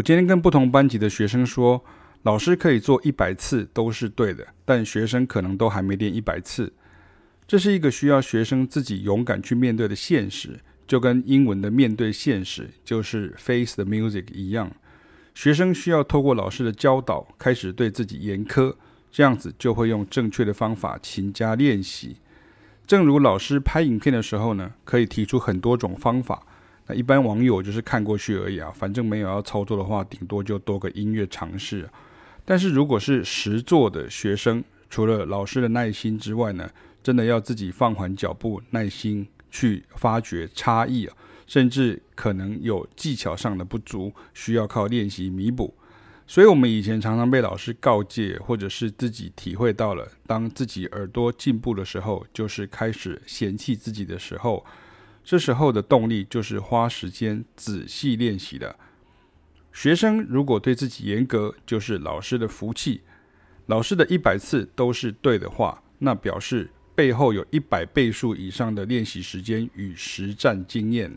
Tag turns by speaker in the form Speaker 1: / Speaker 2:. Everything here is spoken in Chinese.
Speaker 1: 我今天跟不同班级的学生说，老师可以做一百次都是对的，但学生可能都还没练一百次。这是一个需要学生自己勇敢去面对的现实，就跟英文的面对现实就是 face the music 一样。学生需要透过老师的教导，开始对自己严苛，这样子就会用正确的方法勤加练习。正如老师拍影片的时候呢，可以提出很多种方法。一般网友就是看过去而已啊，反正没有要操作的话，顶多就多个音乐尝试。但是如果是实作的学生，除了老师的耐心之外呢，真的要自己放缓脚步，耐心去发掘差异啊，甚至可能有技巧上的不足，需要靠练习弥补。所以，我们以前常常被老师告诫，或者是自己体会到了，当自己耳朵进步的时候，就是开始嫌弃自己的时候。这时候的动力就是花时间仔细练习的。学生如果对自己严格，就是老师的福气。老师的一百次都是对的话，那表示背后有一百倍数以上的练习时间与实战经验。